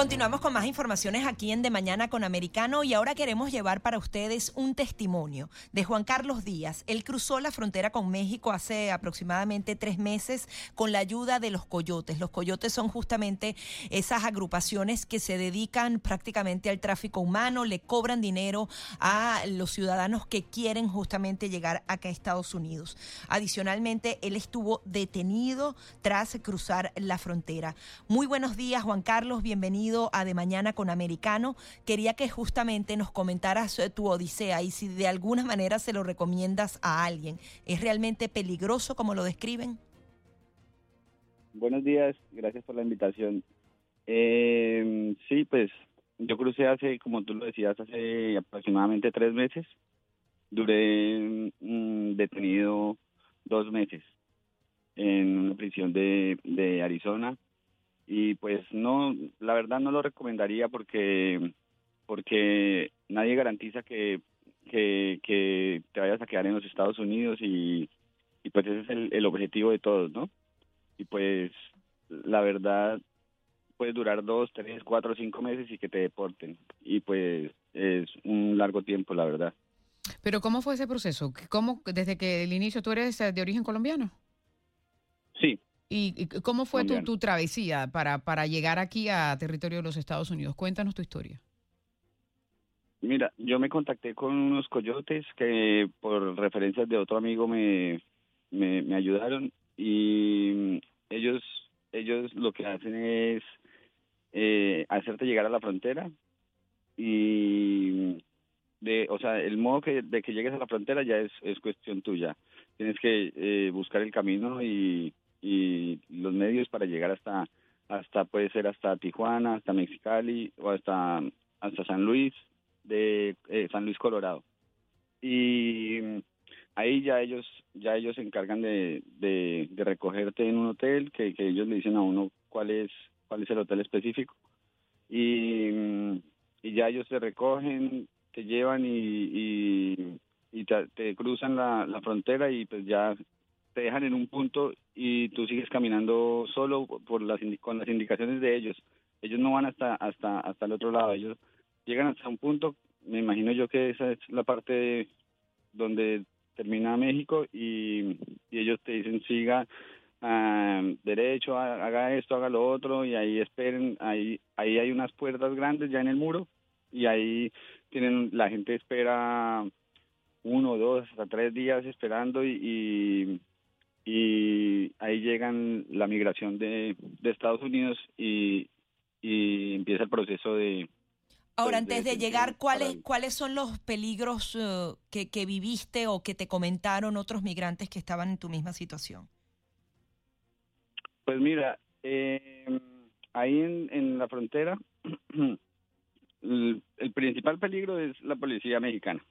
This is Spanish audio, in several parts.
Continuamos con más informaciones aquí en De Mañana con Americano y ahora queremos llevar para ustedes un testimonio de Juan Carlos Díaz. Él cruzó la frontera con México hace aproximadamente tres meses con la ayuda de los coyotes. Los coyotes son justamente esas agrupaciones que se dedican prácticamente al tráfico humano, le cobran dinero a los ciudadanos que quieren justamente llegar acá a Estados Unidos. Adicionalmente, él estuvo detenido tras cruzar la frontera. Muy buenos días, Juan Carlos, bienvenido a De Mañana con Americano. Quería que justamente nos comentaras eh, tu odisea y si de alguna manera se lo recomiendas a alguien. ¿Es realmente peligroso como lo describen? Buenos días, gracias por la invitación. Eh, sí, pues yo crucé hace, como tú lo decías, hace aproximadamente tres meses. Duré mm, detenido dos meses en una prisión de, de Arizona y pues no, la verdad no lo recomendaría porque porque nadie garantiza que, que, te vayas a quedar en los Estados Unidos y, y pues ese es el, el objetivo de todos, ¿no? Y pues la verdad puede durar dos, tres, cuatro, cinco meses y que te deporten. Y pues es un largo tiempo, la verdad. Pero ¿cómo fue ese proceso? ¿Cómo, desde que el inicio tú eres de origen colombiano? Sí, ¿Y cómo fue tu, tu, travesía para, para llegar aquí a territorio de los Estados Unidos? Cuéntanos tu historia. Mira, yo me contacté con unos coyotes que por referencias de otro amigo me, me, ayudaron y ellos, ellos lo que hacen es eh, hacerte llegar a la frontera y de, o sea, el modo que, de que llegues a la frontera ya es, es cuestión tuya. Tienes que eh, buscar el camino y y los medios para llegar hasta hasta puede ser hasta Tijuana, hasta Mexicali o hasta hasta San Luis de eh, San Luis Colorado. Y ahí ya ellos ya ellos se encargan de, de, recogerte en un hotel que, ellos le dicen a uno cuál es cuál es el hotel específico y, y ya ellos te recogen te llevan y, y, y te, te, cruzan la, la frontera y pues ya te dejan en un punto y tú sigues caminando solo por las con las indicaciones de ellos. Ellos no van hasta hasta hasta el otro lado, ellos llegan hasta un punto, me imagino yo que esa es la parte donde termina México y, ellos te dicen siga ah, derecho, haga esto, haga lo otro y ahí esperen, ahí ahí hay unas puertas grandes ya en el muro y ahí tienen la gente espera uno, dos, hasta tres días esperando y ahí llegan la migración de, Estados Unidos y, empieza el proceso de... Ahora, pues, antes de, llegar, ¿cuáles, ¿cuáles son los peligros eh, que, viviste o que te comentaron otros migrantes que estaban en tu misma situación? Pues mira, em, ahí en, en la frontera, el principal peligro es la policía mexicana.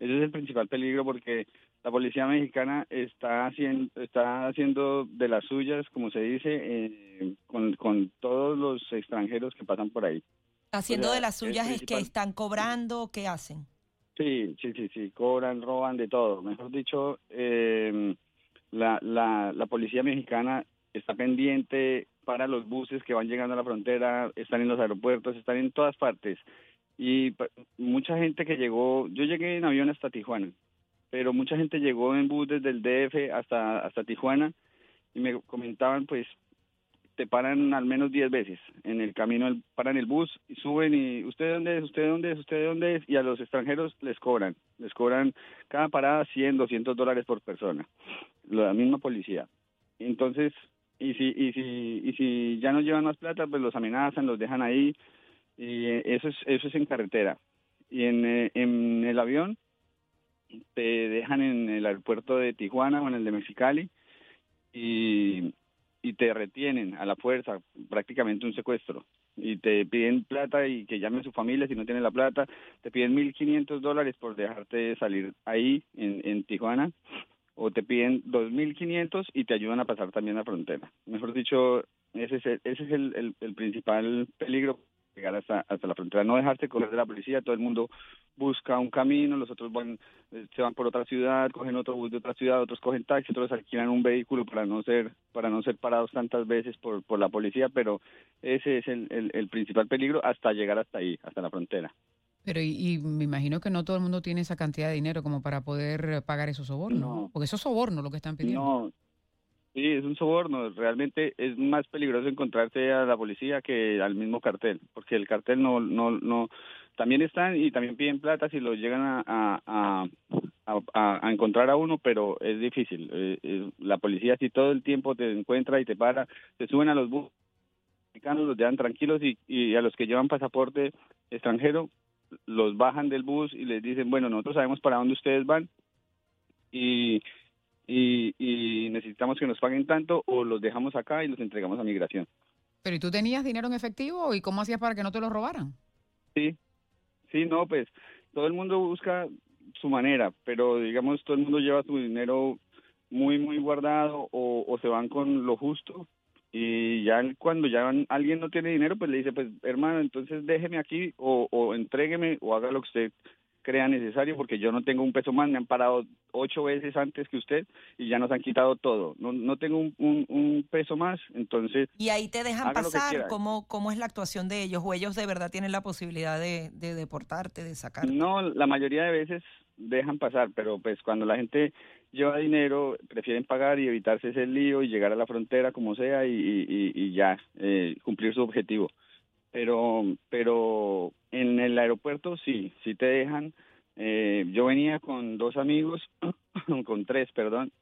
Ese es el principal peligro porque la policía mexicana está haciendo, está haciendo de las suyas, como se dice, eh, con, con todos los extranjeros que pasan por ahí. Haciendo de las suyas es que están cobrando, ¿qué hacen? Sí, sí, sí, sí, cobran, roban de todo. Mejor dicho, eh, la, la, la policía mexicana está pendiente para los buses que van llegando a la frontera, están en los aeropuertos, están en todas partes. Y mucha gente que llegó, yo llegué en avión hasta Tijuana, pero mucha gente llegó en bus desde el DF hasta, hasta Tijuana y me comentaban pues te paran al menos 10 veces en el camino, paran el bus y suben y usted dónde es, usted dónde es, usted dónde es y a los extranjeros les cobran, les cobran cada parada 100, 200 dólares por persona, la misma policía. Entonces, y si, y si, y si ya no llevan más plata, pues los amenazan, los dejan ahí y eso es, eso es en carretera. Y en, eh, en el avión te dejan en el aeropuerto de Tijuana o en el de Mexicali y, te retienen a la fuerza, prácticamente un secuestro. Y te piden plata y que llame a su familia si no tiene la plata. Te piden 1.500 dólares por dejarte salir ahí en, en Tijuana o te piden 2.500 y te ayudan a pasar también la frontera. Mejor dicho, ese es el, ese es el, el, el principal peligro llegar hasta, hasta la frontera, no dejarse correr de la policía, todo el mundo busca un camino, los otros van, eh, se van por otra ciudad, cogen otro bus de otra ciudad, otros cogen taxi, otros alquilan un vehículo para no ser, para no ser parados tantas veces por, por la policía, pero ese es el, el, principal peligro hasta llegar hasta ahí, hasta la frontera. Pero y, me imagino que no todo el mundo tiene esa cantidad de dinero como para poder pagar esos sobornos, no. porque esos sobornos lo que están pidiendo. No, Sí, es un soborno. Realmente es más peligroso encontrarse a la policía que al mismo cartel, porque el cartel no, no, no, también están y también piden plata si lo llegan a, a, a, a encontrar a uno, pero es difícil. Eh, la policía si todo el tiempo te encuentra y te para, te suben a los buses mexicanos, los dejan tranquilos y, y a los que llevan pasaporte extranjero los bajan del bus y les dicen, bueno, nosotros sabemos para dónde ustedes van y y, necesitamos que nos paguen tanto o los dejamos acá y los entregamos a migración. Pero ¿y tú tenías dinero en efectivo y cómo hacías para que no te lo robaran? Sí, sí, no, pues todo el mundo busca su manera, pero digamos todo el mundo lleva su dinero muy, muy guardado o, se van con lo justo y ya cuando ya alguien no tiene dinero, pues le dice, pues hermano, entonces déjeme aquí o, o entrégueme o haga lo que usted crea necesario porque yo no tengo un peso más, me han parado ocho veces antes que usted y ya nos han quitado todo. No, no tengo un, un, peso más, entonces... Y ahí te dejan pasar, ¿Cómo, ¿cómo es la actuación de ellos? ¿O ellos de verdad tienen la posibilidad de, de deportarte, de sacarte? No, la mayoría de veces dejan pasar, pero pues cuando la gente lleva dinero, prefieren pagar y evitarse ese lío y llegar a la frontera como sea y, y, y ya eh, cumplir su objetivo pero pero en el aeropuerto sí, sí te dejan. Eh, yo venía con dos amigos, con tres, perdón,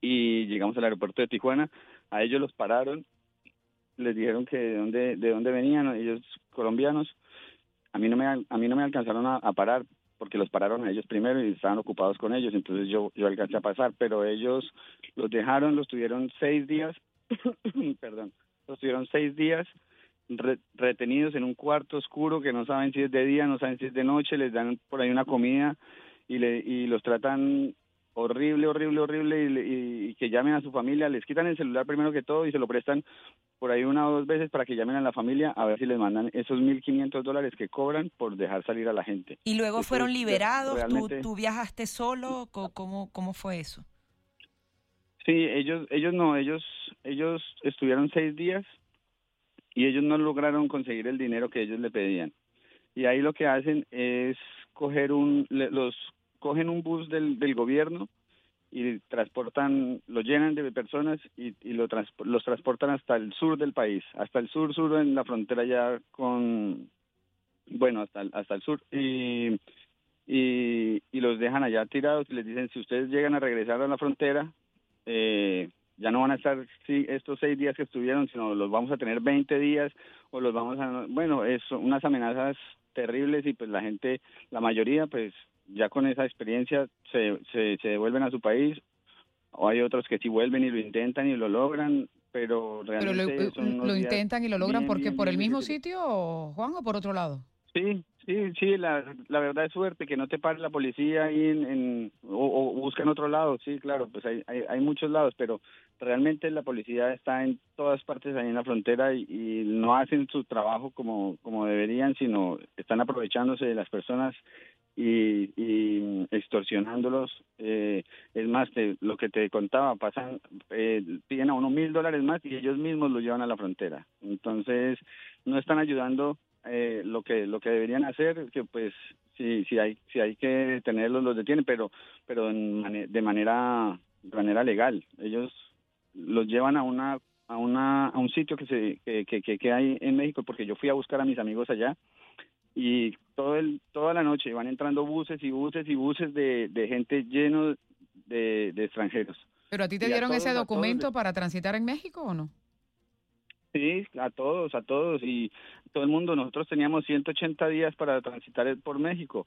y llegamos al aeropuerto de Tijuana. A ellos los pararon, les dijeron que de dónde de dónde venían, ellos colombianos. A mí no me a mí no me alcanzaron a, parar porque los pararon a ellos primero y estaban ocupados con ellos, entonces yo yo alcancé a pasar, pero ellos los dejaron, los tuvieron seis días, perdón, los tuvieron seis días retenidos en un cuarto oscuro que no saben si es de día, no saben si es de noche, les dan por ahí una comida y, le, y los tratan horrible, horrible, horrible y, que llamen a su familia, les quitan el celular primero que todo y se lo prestan por ahí una o dos veces para que llamen a la familia a ver si les mandan esos 1.500 dólares que cobran por dejar salir a la gente. ¿Y luego fueron liberados? ¿Tú, ¿Tú, viajaste solo? ¿Cómo, ¿Cómo fue eso? Sí, ellos, ellos no, ellos, ellos estuvieron seis días y ellos no lograron conseguir el dinero que ellos le pedían. Y ahí lo que hacen es coger un, los cogen un bus del, del gobierno y transportan, lo llenan de personas y, y lo los transportan hasta el sur del país, hasta el sur, sur en la frontera ya con, bueno, hasta, hasta el sur y, y, y los dejan allá tirados y les dicen si ustedes llegan a regresar a la frontera, eh, ya no van a estar sí, estos seis días que estuvieron, sino los vamos a tener 20 días o los vamos a, bueno, es unas amenazas terribles y pues la gente, la mayoría pues ya con esa experiencia se, se, se devuelven a su país o hay otros que sí vuelven y lo intentan y lo logran, pero realmente lo, intentan y lo logran porque por el mismo sitio, Juan, o por otro lado. Sí, sí, sí, la, la verdad es suerte que no te pare la policía ahí en, o, o busca en otro lado, sí, claro, pues hay, hay, hay, muchos lados, pero realmente la policía está en todas partes ahí en la frontera y, no hacen su trabajo como, como deberían, sino están aprovechándose de las personas y, y extorsionándolos. Eh, es más, lo que te contaba, pasan, eh, piden a uno mil dólares más y ellos mismos lo llevan a la frontera. Entonces, no están ayudando eh, lo que lo que deberían hacer que pues si si hay si hay que detenerlos los detienen pero pero de manera de manera legal. Ellos los llevan a una a una a un sitio que se que, que, que hay en México porque yo fui a buscar a mis amigos allá y todo el toda la noche van entrando buses y buses y buses de, de gente lleno de, de extranjeros. Pero a ti te dieron ese documento para transitar en México o no Sí, a todos, a todos y todo el mundo. Nosotros teníamos 180 días para transitar por México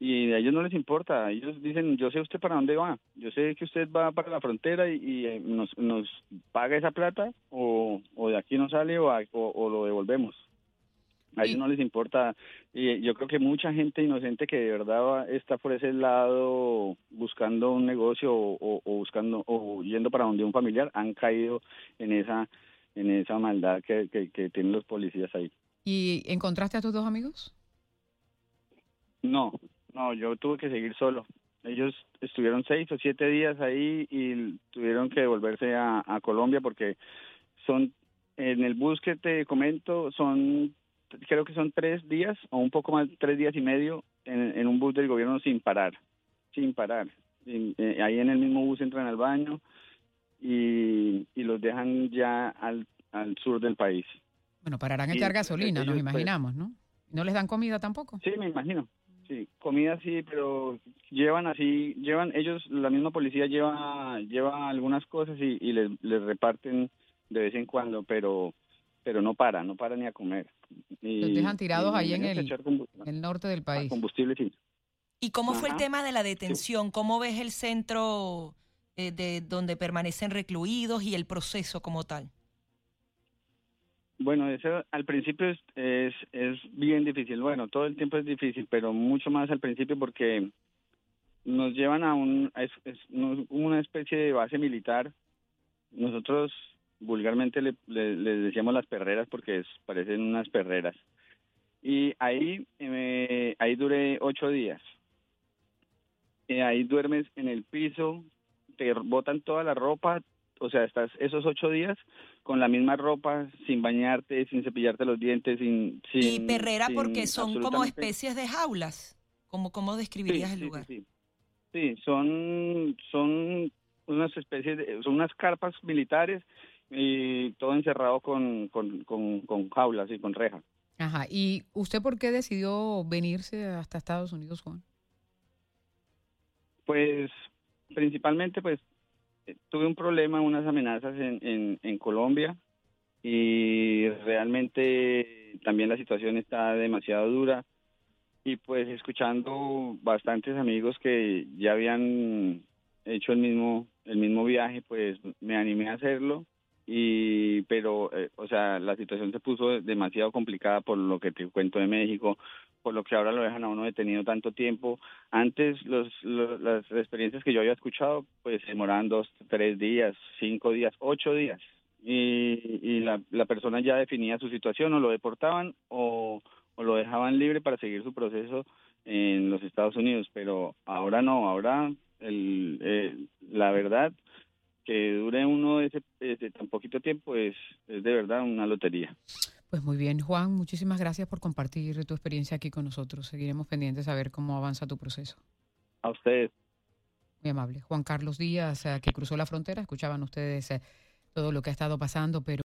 y a ellos no les importa. Ellos dicen, yo sé usted para dónde va, yo sé que usted va para la frontera y, eh, nos, nos paga esa plata o, o de aquí no sale o, o, lo devolvemos. A ellos no les importa. Y yo creo que mucha gente inocente que de verdad está por ese lado buscando un negocio o, o buscando o yendo para donde un familiar han caído en esa en esa maldad que, que, tienen los policías ahí. ¿Y encontraste a tus dos amigos? No, no, yo tuve que seguir solo. Ellos estuvieron seis o siete días ahí y tuvieron que devolverse a, Colombia porque son, en el bus que te comento, son, creo que son tres días o un poco más, tres días y medio en, un bus del gobierno sin parar, sin parar. Eh, ahí en el mismo bus entran al baño y, los dejan ya al, al sur del país. Bueno, pararán a echar gasolina, nos pues, imaginamos, ¿no? ¿No les dan comida tampoco? Sí, me imagino. Sí, comida sí, pero llevan así, llevan ellos, la misma policía lleva lleva algunas cosas y, y les, reparten de vez en cuando, pero pero no para, no para ni a comer. Y, Los dejan tirados ahí en el, el, norte del país. Combustible, sí. ¿Y cómo fue el tema de la detención? ¿Cómo ves el centro eh, de donde permanecen recluidos y el proceso como tal? Bueno, eso al principio es, es, es bien difícil. Bueno, todo el tiempo es difícil, pero mucho más al principio porque nos llevan a un, es, una especie de base militar. Nosotros vulgarmente le, decíamos las perreras porque parecen unas perreras. Y ahí, eh, ahí duré ocho días. Eh, ahí duermes en el piso, te botan toda la ropa, o sea, estás esos ocho días con la misma ropa, sin bañarte, sin cepillarte los dientes, sin... y perrera porque son como especies de jaulas. ¿Cómo, cómo describirías el lugar? Sí, sí, son, son unas especies, de, son unas carpas militares y todo encerrado con, con, con, con jaulas y con rejas. Ajá, ¿y usted por qué decidió venirse hasta Estados Unidos, Juan? Pues principalmente pues tuve un problema, unas amenazas en, en, Colombia y realmente también la situación está demasiado dura. Y pues escuchando bastantes amigos que ya habían hecho el mismo el mismo viaje pues me animé a hacerlo y pero eh, o sea la situación se puso demasiado complicada por lo que te cuento de México por lo que ahora lo dejan a uno detenido tanto tiempo. Antes los, las experiencias que yo había escuchado pues demoraban dos tres días cinco días ocho días. Y, y la, la persona ya definía su situación o lo deportaban o, lo dejaban libre para seguir su proceso en los Estados Unidos. Pero ahora no ahora el, eh, la verdad que dure uno ese, tan poquito tiempo es, es de verdad una lotería. Pues muy bien, Juan, muchísimas gracias por compartir tu experiencia aquí con nosotros. Seguiremos pendientes a ver cómo avanza tu proceso. A ustedes. Muy amable. Juan Carlos Díaz, eh, que cruzó la frontera, escuchaban ustedes eh, todo lo que ha estado pasando, pero...